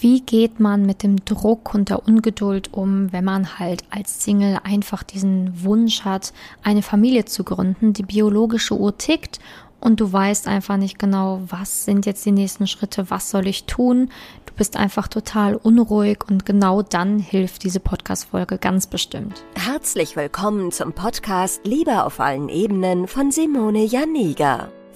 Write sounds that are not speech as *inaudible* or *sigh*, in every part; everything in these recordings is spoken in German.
Wie geht man mit dem Druck und der Ungeduld um, wenn man halt als Single einfach diesen Wunsch hat, eine Familie zu gründen? Die biologische Uhr tickt und du weißt einfach nicht genau, was sind jetzt die nächsten Schritte, was soll ich tun? Du bist einfach total unruhig und genau dann hilft diese Podcast-Folge ganz bestimmt. Herzlich willkommen zum Podcast Liebe auf allen Ebenen von Simone Janiga.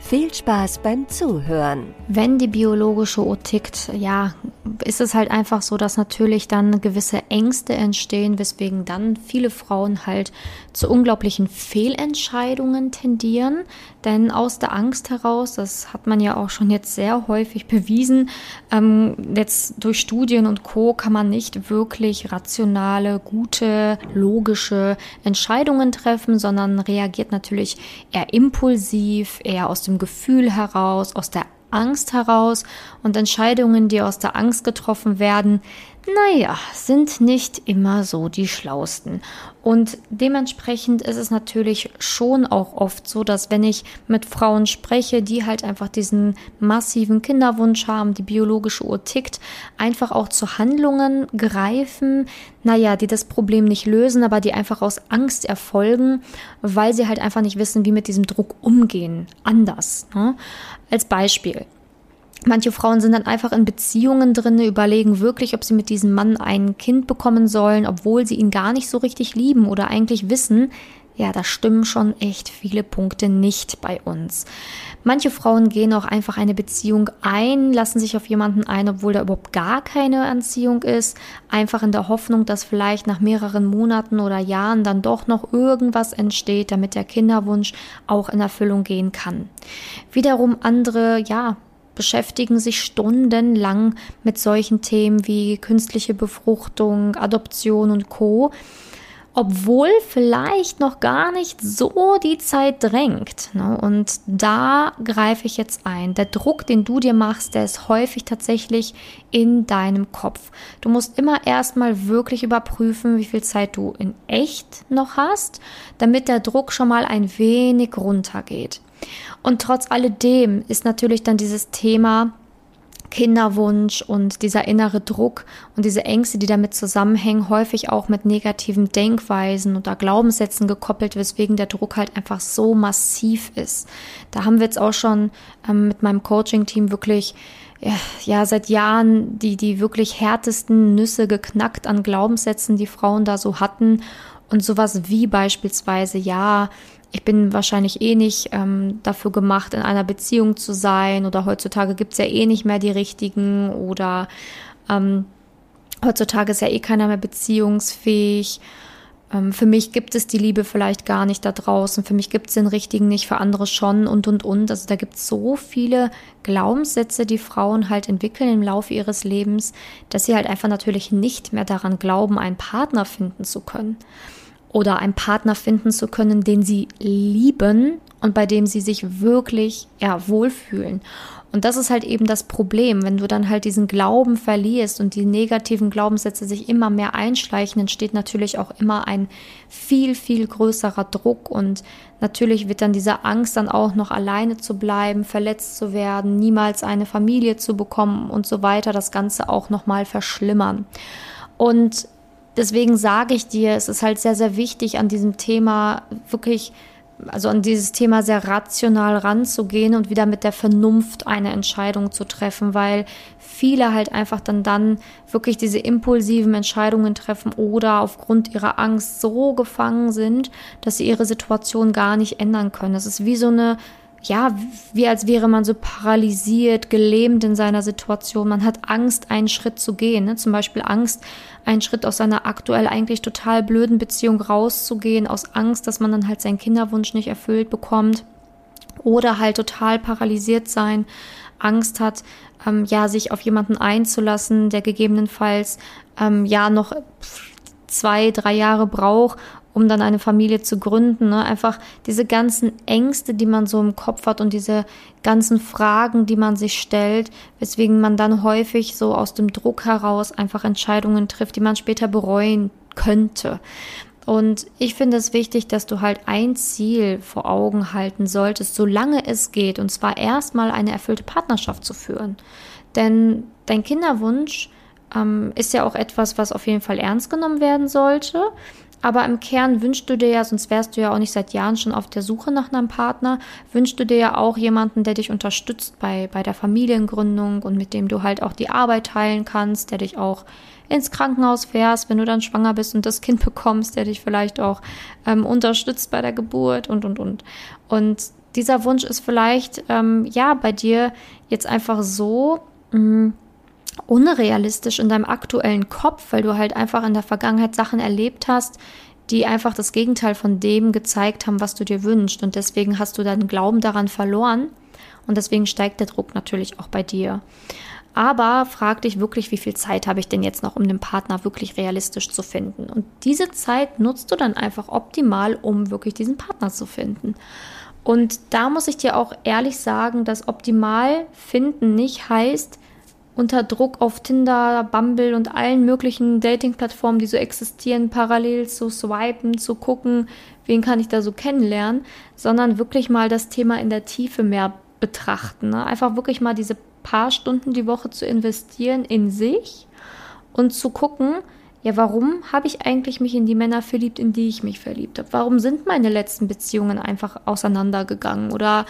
Viel Spaß beim Zuhören. Wenn die biologische Uhr tickt, ja, ist es halt einfach so, dass natürlich dann gewisse Ängste entstehen, weswegen dann viele Frauen halt zu unglaublichen Fehlentscheidungen tendieren. Denn aus der Angst heraus, das hat man ja auch schon jetzt sehr häufig bewiesen, ähm, jetzt durch Studien und Co. kann man nicht wirklich rationale, gute, logische Entscheidungen treffen, sondern reagiert natürlich eher impulsiv, eher aus dem Gefühl heraus, aus der Angst heraus und Entscheidungen, die aus der Angst getroffen werden, naja, sind nicht immer so die schlausten. Und dementsprechend ist es natürlich schon auch oft so, dass wenn ich mit Frauen spreche, die halt einfach diesen massiven Kinderwunsch haben, die biologische Uhr tickt, einfach auch zu Handlungen greifen, naja, die das Problem nicht lösen, aber die einfach aus Angst erfolgen, weil sie halt einfach nicht wissen, wie mit diesem Druck umgehen. Anders. Ne? Als Beispiel. Manche Frauen sind dann einfach in Beziehungen drin, überlegen wirklich, ob sie mit diesem Mann ein Kind bekommen sollen, obwohl sie ihn gar nicht so richtig lieben oder eigentlich wissen, ja, da stimmen schon echt viele Punkte nicht bei uns. Manche Frauen gehen auch einfach eine Beziehung ein, lassen sich auf jemanden ein, obwohl da überhaupt gar keine Anziehung ist, einfach in der Hoffnung, dass vielleicht nach mehreren Monaten oder Jahren dann doch noch irgendwas entsteht, damit der Kinderwunsch auch in Erfüllung gehen kann. Wiederum andere, ja, beschäftigen sich stundenlang mit solchen Themen wie künstliche Befruchtung, Adoption und Co obwohl vielleicht noch gar nicht so die Zeit drängt. Ne? Und da greife ich jetzt ein. Der Druck, den du dir machst, der ist häufig tatsächlich in deinem Kopf. Du musst immer erstmal wirklich überprüfen, wie viel Zeit du in echt noch hast, damit der Druck schon mal ein wenig runtergeht. Und trotz alledem ist natürlich dann dieses Thema Kinderwunsch und dieser innere Druck und diese Ängste, die damit zusammenhängen, häufig auch mit negativen Denkweisen oder Glaubenssätzen gekoppelt, weswegen der Druck halt einfach so massiv ist. Da haben wir jetzt auch schon ähm, mit meinem Coaching-Team wirklich ja, seit Jahren die, die wirklich härtesten Nüsse geknackt an Glaubenssätzen, die Frauen da so hatten. Und sowas wie beispielsweise, ja, ich bin wahrscheinlich eh nicht ähm, dafür gemacht, in einer Beziehung zu sein oder heutzutage gibt's ja eh nicht mehr die richtigen oder ähm, heutzutage ist ja eh keiner mehr beziehungsfähig. Ähm, für mich gibt es die Liebe vielleicht gar nicht da draußen, für mich gibt's den richtigen nicht, für andere schon und und und. Also da gibt's so viele Glaubenssätze, die Frauen halt entwickeln im Laufe ihres Lebens, dass sie halt einfach natürlich nicht mehr daran glauben, einen Partner finden zu können oder einen Partner finden zu können, den sie lieben und bei dem sie sich wirklich ja, wohlfühlen. Und das ist halt eben das Problem, wenn du dann halt diesen Glauben verlierst und die negativen Glaubenssätze sich immer mehr einschleichen, entsteht natürlich auch immer ein viel, viel größerer Druck und natürlich wird dann diese Angst dann auch noch alleine zu bleiben, verletzt zu werden, niemals eine Familie zu bekommen und so weiter, das Ganze auch nochmal verschlimmern. Und deswegen sage ich dir, es ist halt sehr, sehr wichtig, an diesem Thema wirklich, also an dieses Thema sehr rational ranzugehen und wieder mit der Vernunft eine Entscheidung zu treffen, weil viele halt einfach dann dann wirklich diese impulsiven Entscheidungen treffen oder aufgrund ihrer Angst so gefangen sind, dass sie ihre Situation gar nicht ändern können. Es ist wie so eine ja, wie als wäre man so paralysiert, gelähmt in seiner Situation. Man hat Angst, einen Schritt zu gehen. Ne? Zum Beispiel Angst, einen Schritt aus seiner aktuell eigentlich total blöden Beziehung rauszugehen, aus Angst, dass man dann halt seinen Kinderwunsch nicht erfüllt bekommt. Oder halt total paralysiert sein, Angst hat, ähm, ja, sich auf jemanden einzulassen, der gegebenenfalls ähm, ja noch zwei, drei Jahre braucht, um dann eine Familie zu gründen. Ne? Einfach diese ganzen Ängste, die man so im Kopf hat und diese ganzen Fragen, die man sich stellt, weswegen man dann häufig so aus dem Druck heraus einfach Entscheidungen trifft, die man später bereuen könnte. Und ich finde es wichtig, dass du halt ein Ziel vor Augen halten solltest, solange es geht, und zwar erstmal eine erfüllte Partnerschaft zu führen. Denn dein Kinderwunsch ähm, ist ja auch etwas, was auf jeden Fall ernst genommen werden sollte. Aber im Kern wünschst du dir ja, sonst wärst du ja auch nicht seit Jahren schon auf der Suche nach einem Partner, wünschst du dir ja auch jemanden, der dich unterstützt bei, bei der Familiengründung und mit dem du halt auch die Arbeit teilen kannst, der dich auch ins Krankenhaus fährst, wenn du dann schwanger bist und das Kind *laughs* bekommst, der dich vielleicht auch ähm, unterstützt bei der Geburt und, und, und. Und dieser Wunsch ist vielleicht, ähm, ja, bei dir jetzt einfach so, mh, mm, unrealistisch in deinem aktuellen Kopf, weil du halt einfach in der Vergangenheit Sachen erlebt hast, die einfach das Gegenteil von dem gezeigt haben, was du dir wünschst. Und deswegen hast du deinen Glauben daran verloren. Und deswegen steigt der Druck natürlich auch bei dir. Aber frag dich wirklich, wie viel Zeit habe ich denn jetzt noch, um den Partner wirklich realistisch zu finden? Und diese Zeit nutzt du dann einfach optimal, um wirklich diesen Partner zu finden. Und da muss ich dir auch ehrlich sagen, dass optimal finden nicht heißt, unter Druck auf Tinder, Bumble und allen möglichen Dating-Plattformen, die so existieren, parallel zu swipen, zu gucken, wen kann ich da so kennenlernen, sondern wirklich mal das Thema in der Tiefe mehr betrachten. Ne? Einfach wirklich mal diese paar Stunden die Woche zu investieren in sich und zu gucken, ja, warum habe ich eigentlich mich in die Männer verliebt, in die ich mich verliebt habe? Warum sind meine letzten Beziehungen einfach auseinandergegangen? Oder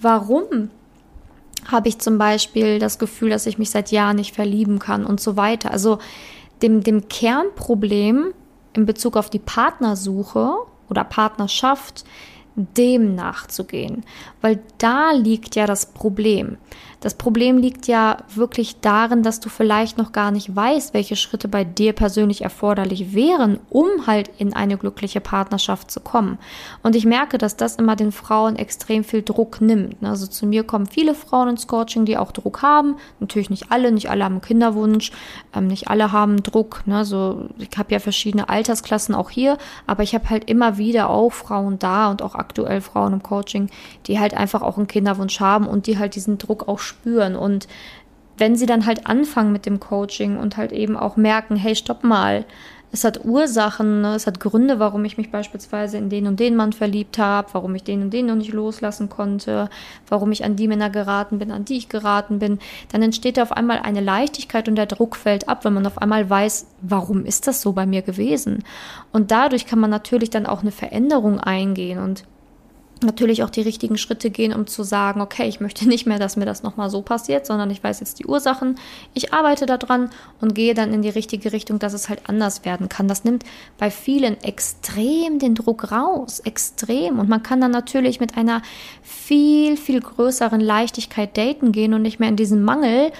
warum habe ich zum Beispiel das Gefühl, dass ich mich seit Jahren nicht verlieben kann und so weiter? Also dem, dem Kernproblem in Bezug auf die Partnersuche oder Partnerschaft, dem nachzugehen, weil da liegt ja das Problem. Das Problem liegt ja wirklich darin, dass du vielleicht noch gar nicht weißt, welche Schritte bei dir persönlich erforderlich wären, um halt in eine glückliche Partnerschaft zu kommen. Und ich merke, dass das immer den Frauen extrem viel Druck nimmt. Also zu mir kommen viele Frauen ins Coaching, die auch Druck haben. Natürlich nicht alle, nicht alle haben Kinderwunsch, ähm, nicht alle haben Druck. Ne? So, ich habe ja verschiedene Altersklassen auch hier, aber ich habe halt immer wieder auch Frauen da und auch aktuell Frauen im Coaching, die halt einfach auch einen Kinderwunsch haben und die halt diesen Druck auch spüren. Und wenn sie dann halt anfangen mit dem Coaching und halt eben auch merken, hey, stopp mal, es hat Ursachen, ne? es hat Gründe, warum ich mich beispielsweise in den und den Mann verliebt habe, warum ich den und den noch nicht loslassen konnte, warum ich an die Männer geraten bin, an die ich geraten bin, dann entsteht auf einmal eine Leichtigkeit und der Druck fällt ab, wenn man auf einmal weiß, warum ist das so bei mir gewesen. Und dadurch kann man natürlich dann auch eine Veränderung eingehen und natürlich auch die richtigen Schritte gehen, um zu sagen, okay, ich möchte nicht mehr, dass mir das nochmal so passiert, sondern ich weiß jetzt die Ursachen, ich arbeite daran und gehe dann in die richtige Richtung, dass es halt anders werden kann. Das nimmt bei vielen extrem den Druck raus, extrem. Und man kann dann natürlich mit einer viel, viel größeren Leichtigkeit daten gehen und nicht mehr in diesem Mangel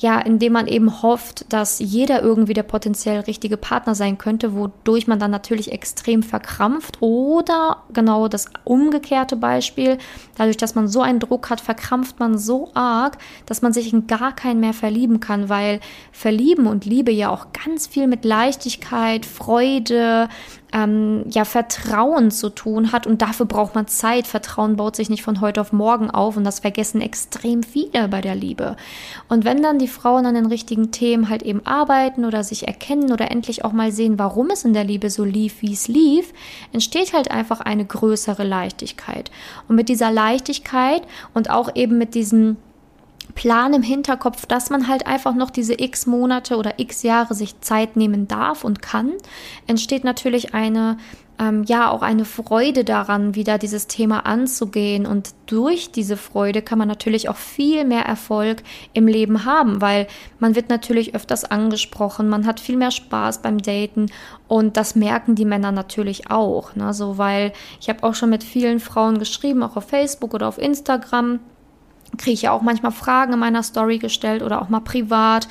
ja, indem man eben hofft, dass jeder irgendwie der potenziell richtige Partner sein könnte, wodurch man dann natürlich extrem verkrampft. Oder genau das umgekehrte Beispiel, dadurch, dass man so einen Druck hat, verkrampft man so arg, dass man sich in gar keinen mehr verlieben kann, weil Verlieben und Liebe ja auch ganz viel mit Leichtigkeit, Freude, ähm, ja Vertrauen zu tun hat und dafür braucht man Zeit. Vertrauen baut sich nicht von heute auf morgen auf und das vergessen extrem viele bei der Liebe. Und wenn dann die Frauen an den richtigen Themen halt eben arbeiten oder sich erkennen oder endlich auch mal sehen, warum es in der Liebe so lief, wie es lief, entsteht halt einfach eine größere Leichtigkeit. Und mit dieser Leichtigkeit und auch eben mit diesen Plan im Hinterkopf, dass man halt einfach noch diese x Monate oder x Jahre sich Zeit nehmen darf und kann, entsteht natürlich eine, ähm, ja, auch eine Freude daran, wieder dieses Thema anzugehen. Und durch diese Freude kann man natürlich auch viel mehr Erfolg im Leben haben, weil man wird natürlich öfters angesprochen, man hat viel mehr Spaß beim Daten und das merken die Männer natürlich auch. Ne? So, weil ich habe auch schon mit vielen Frauen geschrieben, auch auf Facebook oder auf Instagram kriege ich ja auch manchmal Fragen in meiner Story gestellt oder auch mal privat.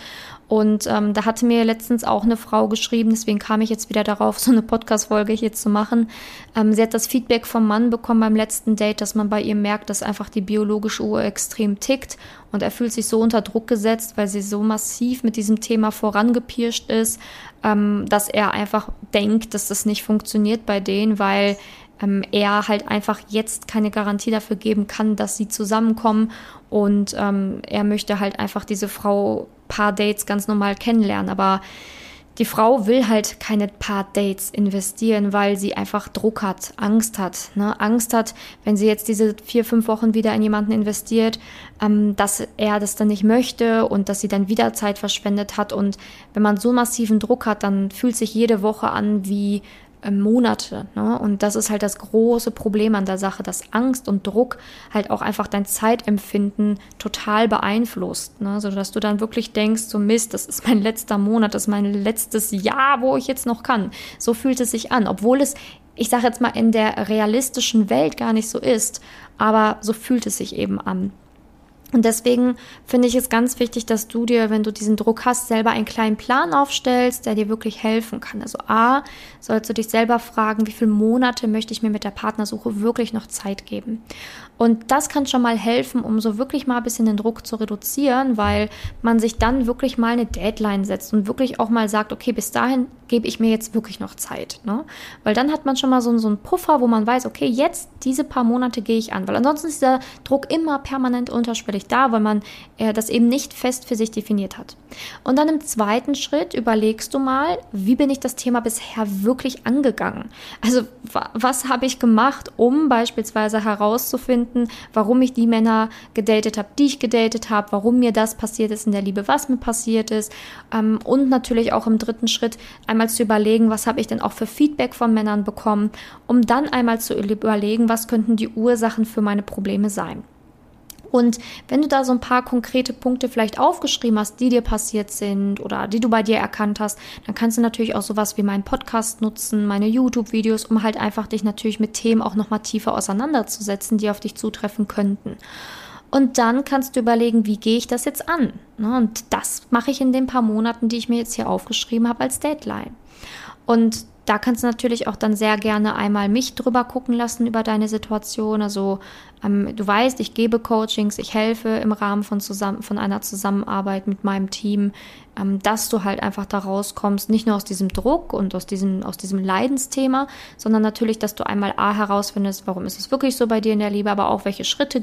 Und ähm, da hatte mir letztens auch eine Frau geschrieben, deswegen kam ich jetzt wieder darauf, *laughs* so eine Podcast-Folge hier zu machen. Ähm, sie hat das Feedback vom Mann bekommen beim letzten Date, dass man bei ihr merkt, dass einfach die biologische Uhr extrem tickt und er fühlt sich so unter Druck gesetzt, weil sie so massiv mit diesem Thema vorangepirscht ist, ähm, dass er einfach denkt, dass das nicht funktioniert bei denen, weil ähm, er halt einfach jetzt keine Garantie dafür geben kann, dass sie zusammenkommen und ähm, er möchte halt einfach diese Frau paar Dates ganz normal kennenlernen, aber die Frau will halt keine paar Dates investieren, weil sie einfach Druck hat, Angst hat. Ne? Angst hat, wenn sie jetzt diese vier, fünf Wochen wieder in jemanden investiert, ähm, dass er das dann nicht möchte und dass sie dann wieder Zeit verschwendet hat. Und wenn man so massiven Druck hat, dann fühlt sich jede Woche an wie Monate. Ne? Und das ist halt das große Problem an der Sache, dass Angst und Druck halt auch einfach dein Zeitempfinden total beeinflusst. Ne? So dass du dann wirklich denkst, so Mist, das ist mein letzter Monat, das ist mein letztes Jahr, wo ich jetzt noch kann. So fühlt es sich an, obwohl es, ich sage jetzt mal, in der realistischen Welt gar nicht so ist, aber so fühlt es sich eben an. Und deswegen finde ich es ganz wichtig, dass du dir, wenn du diesen Druck hast, selber einen kleinen Plan aufstellst, der dir wirklich helfen kann. Also A, sollst du dich selber fragen, wie viele Monate möchte ich mir mit der Partnersuche wirklich noch Zeit geben? Und das kann schon mal helfen, um so wirklich mal ein bisschen den Druck zu reduzieren, weil man sich dann wirklich mal eine Deadline setzt und wirklich auch mal sagt, okay, bis dahin gebe ich mir jetzt wirklich noch Zeit. Ne? Weil dann hat man schon mal so, so einen Puffer, wo man weiß, okay, jetzt diese paar Monate gehe ich an. Weil ansonsten ist der Druck immer permanent unterschwellig da, weil man äh, das eben nicht fest für sich definiert hat. Und dann im zweiten Schritt überlegst du mal, wie bin ich das Thema bisher wirklich angegangen? Also was habe ich gemacht, um beispielsweise herauszufinden, warum ich die Männer gedatet habe, die ich gedatet habe, warum mir das passiert ist in der Liebe, was mir passiert ist. Ähm, und natürlich auch im dritten Schritt einmal zu überlegen, was habe ich denn auch für Feedback von Männern bekommen, um dann einmal zu überlegen, was könnten die Ursachen für meine Probleme sein. Und wenn du da so ein paar konkrete Punkte vielleicht aufgeschrieben hast, die dir passiert sind oder die du bei dir erkannt hast, dann kannst du natürlich auch sowas wie meinen Podcast nutzen, meine YouTube-Videos, um halt einfach dich natürlich mit Themen auch nochmal tiefer auseinanderzusetzen, die auf dich zutreffen könnten. Und dann kannst du überlegen, wie gehe ich das jetzt an? Ne? Und das mache ich in den paar Monaten, die ich mir jetzt hier aufgeschrieben habe als Deadline. Und da kannst du natürlich auch dann sehr gerne einmal mich drüber gucken lassen über deine Situation. Also ähm, du weißt, ich gebe Coachings, ich helfe im Rahmen von, zusammen, von einer Zusammenarbeit mit meinem Team, dass du halt einfach da rauskommst, nicht nur aus diesem Druck und aus diesem, aus diesem Leidensthema, sondern natürlich, dass du einmal A herausfindest, warum ist es wirklich so bei dir in der Liebe, aber auch welche Schritte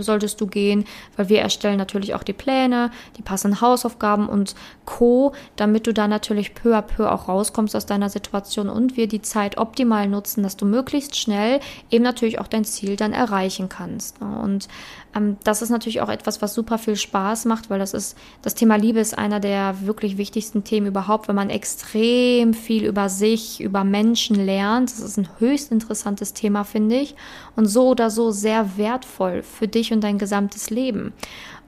solltest du gehen, weil wir erstellen natürlich auch die Pläne, die passenden Hausaufgaben und Co., damit du da natürlich peu à peu auch rauskommst aus deiner Situation und wir die Zeit optimal nutzen, dass du möglichst schnell eben natürlich auch dein Ziel dann erreichen kannst. Ne? Und ähm, das ist natürlich auch etwas, was super viel Spaß macht, weil das ist, das Thema Liebe ist einer der wirklich wichtigsten Themen überhaupt, wenn man extrem viel über sich, über Menschen lernt. Das ist ein höchst interessantes Thema, finde ich. Und so oder so sehr wertvoll für dich und dein gesamtes Leben.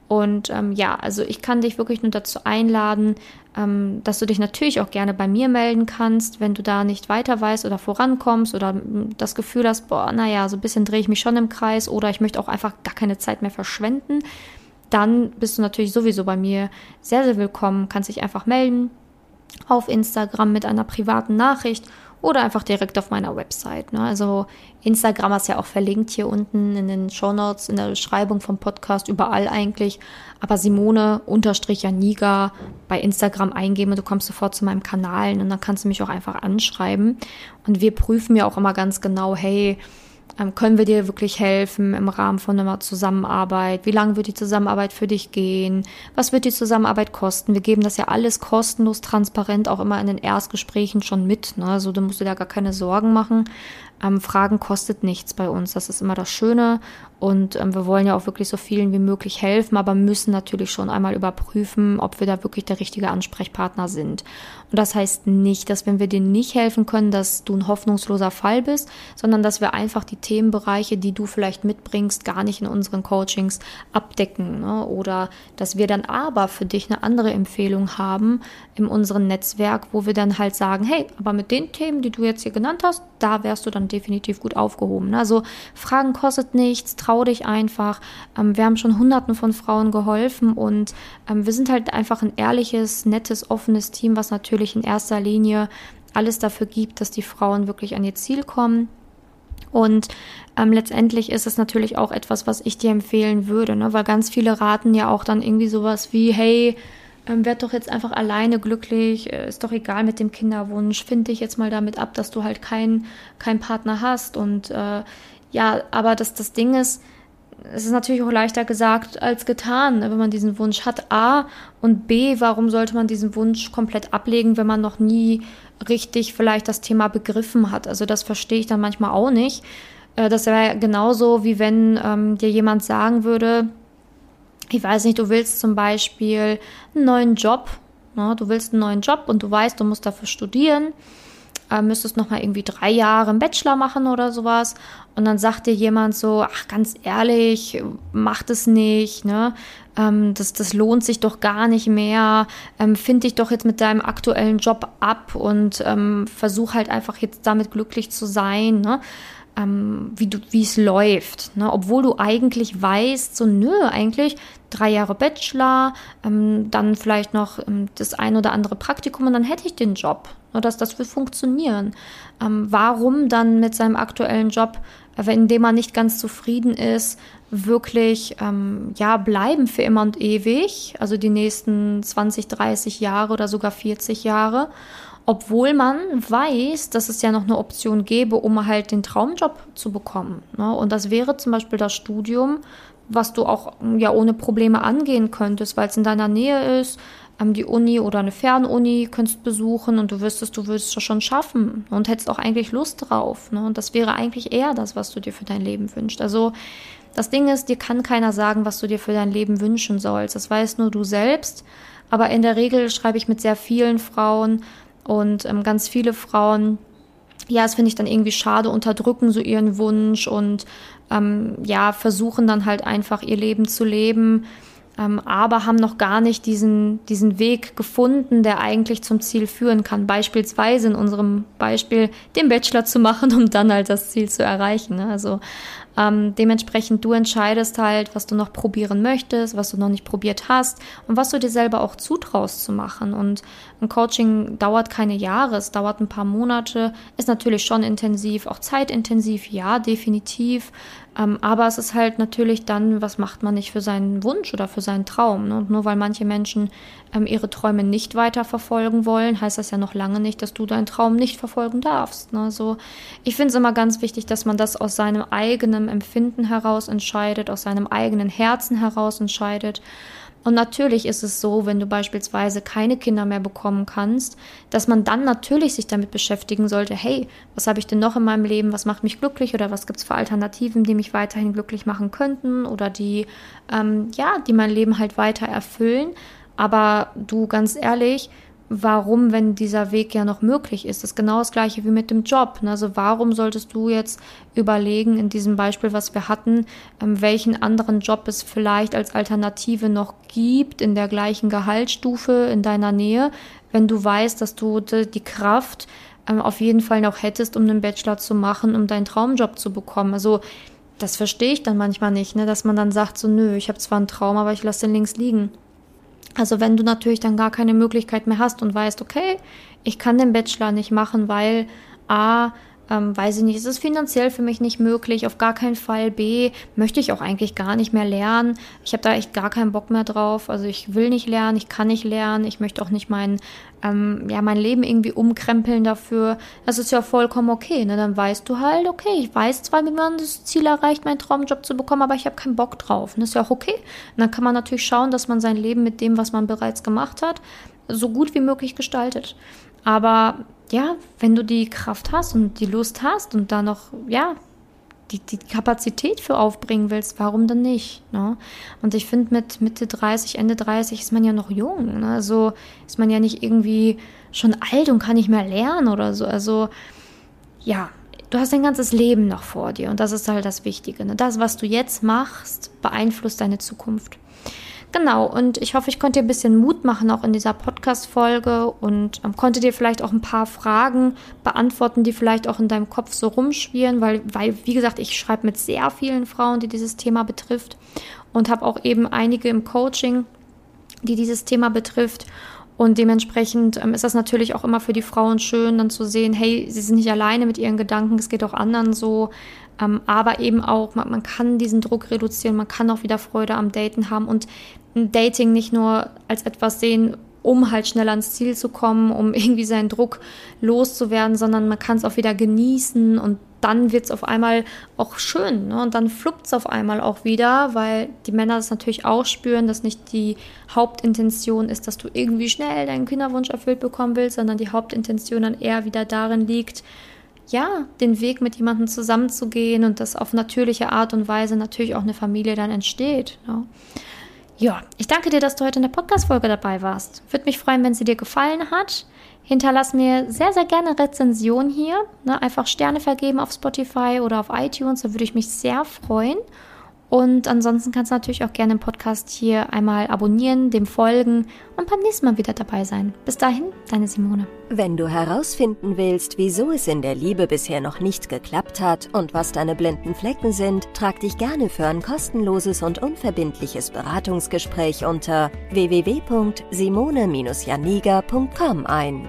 Und ähm, ja, also ich kann dich wirklich nur dazu einladen, ähm, dass du dich natürlich auch gerne bei mir melden kannst, wenn du da nicht weiter weißt oder vorankommst oder hm, das Gefühl hast, boah, naja, so ein bisschen drehe ich mich schon im Kreis oder ich möchte auch einfach gar keine Zeit mehr verschwenden. Dann bist du natürlich sowieso bei mir sehr, sehr willkommen, kannst dich einfach melden auf Instagram mit einer privaten Nachricht oder einfach direkt auf meiner Website. Ne? Also Instagram ist ja auch verlinkt hier unten in den Show Notes, in der Beschreibung vom Podcast, überall eigentlich. Aber Simone unterstrich Janiga bei Instagram eingeben und du kommst sofort zu meinem Kanal und dann kannst du mich auch einfach anschreiben. Und wir prüfen ja auch immer ganz genau, hey, können wir dir wirklich helfen im Rahmen von einer Zusammenarbeit? Wie lange wird die Zusammenarbeit für dich gehen? Was wird die Zusammenarbeit kosten? Wir geben das ja alles kostenlos, transparent, auch immer in den Erstgesprächen schon mit. Ne? Also du musst dir da gar keine Sorgen machen. Ähm, Fragen kostet nichts bei uns. Das ist immer das Schöne. Und ähm, wir wollen ja auch wirklich so vielen wie möglich helfen, aber müssen natürlich schon einmal überprüfen, ob wir da wirklich der richtige Ansprechpartner sind. Und das heißt nicht, dass wenn wir dir nicht helfen können, dass du ein hoffnungsloser Fall bist, sondern dass wir einfach die Themenbereiche, die du vielleicht mitbringst, gar nicht in unseren Coachings abdecken. Ne? Oder dass wir dann aber für dich eine andere Empfehlung haben in unserem Netzwerk, wo wir dann halt sagen, hey, aber mit den Themen, die du jetzt hier genannt hast, da wärst du dann definitiv gut aufgehoben. Ne? Also Fragen kostet nichts, trau dich einfach. Ähm, wir haben schon hunderten von Frauen geholfen und ähm, wir sind halt einfach ein ehrliches, nettes, offenes Team, was natürlich in erster Linie alles dafür gibt, dass die Frauen wirklich an ihr Ziel kommen. Und ähm, letztendlich ist es natürlich auch etwas, was ich dir empfehlen würde, ne? weil ganz viele raten ja auch dann irgendwie sowas wie, hey, ähm, werd doch jetzt einfach alleine glücklich, äh, ist doch egal mit dem Kinderwunsch, find dich jetzt mal damit ab, dass du halt keinen kein Partner hast. Und äh, ja, aber das, das Ding ist, es ist natürlich auch leichter gesagt als getan, ne, wenn man diesen Wunsch hat. A und B, warum sollte man diesen Wunsch komplett ablegen, wenn man noch nie richtig vielleicht das Thema begriffen hat? Also das verstehe ich dann manchmal auch nicht. Äh, das wäre genauso, wie wenn ähm, dir jemand sagen würde, ich weiß nicht, du willst zum Beispiel einen neuen Job, ne? du willst einen neuen Job und du weißt, du musst dafür studieren äh, müsstest noch mal irgendwie drei Jahre einen Bachelor machen oder sowas. Und dann sagt dir jemand so, ach, ganz ehrlich, mach das nicht, ne? Ähm, das, das lohnt sich doch gar nicht mehr. Ähm, find dich doch jetzt mit deinem aktuellen Job ab und ähm, versuch halt einfach jetzt damit glücklich zu sein, ne? Ähm, wie du, wie es läuft, ne? obwohl du eigentlich weißt, so nö, eigentlich drei Jahre Bachelor, ähm, dann vielleicht noch ähm, das ein oder andere Praktikum und dann hätte ich den Job. Ne? Dass das will funktionieren. Ähm, warum dann mit seinem aktuellen Job, äh, in dem man nicht ganz zufrieden ist, wirklich ähm, ja bleiben für immer und ewig, also die nächsten 20, 30 Jahre oder sogar 40 Jahre obwohl man weiß, dass es ja noch eine Option gäbe, um halt den Traumjob zu bekommen. Ne? Und das wäre zum Beispiel das Studium, was du auch ja ohne Probleme angehen könntest, weil es in deiner Nähe ist, ähm, die Uni oder eine Fernuni könntest besuchen und du wüsstest, du würdest es schon schaffen und hättest auch eigentlich Lust drauf. Ne? Und das wäre eigentlich eher das, was du dir für dein Leben wünschst. Also das Ding ist, dir kann keiner sagen, was du dir für dein Leben wünschen sollst. Das weißt nur du selbst. Aber in der Regel schreibe ich mit sehr vielen Frauen, und ähm, ganz viele Frauen, ja, das finde ich dann irgendwie schade, unterdrücken so ihren Wunsch und ähm, ja, versuchen dann halt einfach ihr Leben zu leben, ähm, aber haben noch gar nicht diesen, diesen Weg gefunden, der eigentlich zum Ziel führen kann. Beispielsweise in unserem Beispiel den Bachelor zu machen, um dann halt das Ziel zu erreichen. Ne? Also ähm, dementsprechend, du entscheidest halt, was du noch probieren möchtest, was du noch nicht probiert hast und was du dir selber auch zutraust zu machen. Und ein Coaching dauert keine Jahre, es dauert ein paar Monate, ist natürlich schon intensiv, auch zeitintensiv, ja, definitiv. Ähm, aber es ist halt natürlich dann, was macht man nicht für seinen Wunsch oder für seinen Traum. Ne? Und nur weil manche Menschen ähm, ihre Träume nicht weiter verfolgen wollen, heißt das ja noch lange nicht, dass du deinen Traum nicht verfolgen darfst. Ne? So, ich finde es immer ganz wichtig, dass man das aus seinem eigenen Empfinden heraus entscheidet, aus seinem eigenen Herzen heraus entscheidet. Und natürlich ist es so, wenn du beispielsweise keine Kinder mehr bekommen kannst, dass man dann natürlich sich damit beschäftigen sollte, hey, was habe ich denn noch in meinem Leben, was macht mich glücklich oder was gibt es für Alternativen, die mich weiterhin glücklich machen könnten oder die, ähm, ja, die mein Leben halt weiter erfüllen. Aber du, ganz ehrlich, warum, wenn dieser Weg ja noch möglich ist. Das ist genau das gleiche wie mit dem Job. Ne? Also warum solltest du jetzt überlegen, in diesem Beispiel, was wir hatten, ähm, welchen anderen Job es vielleicht als Alternative noch gibt in der gleichen Gehaltsstufe in deiner Nähe, wenn du weißt, dass du die Kraft ähm, auf jeden Fall noch hättest, um einen Bachelor zu machen, um deinen Traumjob zu bekommen. Also das verstehe ich dann manchmal nicht, ne? dass man dann sagt so, nö, ich habe zwar einen Traum, aber ich lasse den links liegen. Also wenn du natürlich dann gar keine Möglichkeit mehr hast und weißt, okay, ich kann den Bachelor nicht machen, weil A, ähm, weiß ich nicht, ist es finanziell für mich nicht möglich, auf gar keinen Fall. B, möchte ich auch eigentlich gar nicht mehr lernen. Ich habe da echt gar keinen Bock mehr drauf. Also ich will nicht lernen, ich kann nicht lernen, ich möchte auch nicht mein, ähm, ja, mein Leben irgendwie umkrempeln dafür. Das ist ja vollkommen okay. Ne? Dann weißt du halt, okay, ich weiß zwar, wie man das Ziel erreicht, meinen Traumjob zu bekommen, aber ich habe keinen Bock drauf. Das ist ja auch okay. Und dann kann man natürlich schauen, dass man sein Leben mit dem, was man bereits gemacht hat, so gut wie möglich gestaltet. Aber ja, wenn du die Kraft hast und die Lust hast und da noch, ja, die, die Kapazität für aufbringen willst, warum dann nicht? Ne? Und ich finde, mit Mitte 30, Ende 30 ist man ja noch jung. Ne? Also ist man ja nicht irgendwie schon alt und kann nicht mehr lernen oder so. Also ja, du hast dein ganzes Leben noch vor dir und das ist halt das Wichtige. Ne? Das, was du jetzt machst, beeinflusst deine Zukunft. Genau, und ich hoffe, ich konnte dir ein bisschen Mut machen, auch in dieser Podcast-Folge und ähm, konnte dir vielleicht auch ein paar Fragen beantworten, die vielleicht auch in deinem Kopf so rumschwirren, weil, weil wie gesagt, ich schreibe mit sehr vielen Frauen, die dieses Thema betrifft und habe auch eben einige im Coaching, die dieses Thema betrifft. Und dementsprechend ähm, ist das natürlich auch immer für die Frauen schön, dann zu sehen, hey, sie sind nicht alleine mit ihren Gedanken, es geht auch anderen so. Ähm, aber eben auch, man, man, kann diesen Druck reduzieren, man kann auch wieder Freude am Daten haben und Dating nicht nur als etwas sehen, um halt schnell ans Ziel zu kommen, um *laughs* irgendwie seinen Druck loszuwerden, sondern man kann es auch wieder genießen und dann wird es auf einmal auch schön. Ne? Und dann fluppt es auf einmal auch wieder, weil die Männer das natürlich auch spüren, dass nicht die Hauptintention ist, dass du irgendwie schnell deinen Kinderwunsch erfüllt bekommen willst, sondern die Hauptintention dann eher wieder darin liegt, ja, den Weg mit jemandem zusammenzugehen und dass auf natürliche Art und Weise natürlich auch eine Familie dann entsteht. Ne? Ja, ich danke dir, dass du heute in der Podcast-Folge dabei warst. Würde mich freuen, wenn sie dir gefallen hat. Hinterlass mir sehr, sehr gerne Rezension hier. Ne? Einfach Sterne vergeben auf Spotify oder auf iTunes, da würde ich mich sehr freuen. Und ansonsten kannst du natürlich auch gerne den Podcast hier einmal abonnieren, dem folgen und beim nächsten Mal wieder dabei sein. Bis dahin, deine Simone. Wenn du herausfinden willst, wieso es in der Liebe bisher noch nicht geklappt hat und was deine blinden Flecken sind, trag dich gerne für ein kostenloses und unverbindliches Beratungsgespräch unter www.simone-janiga.com ein.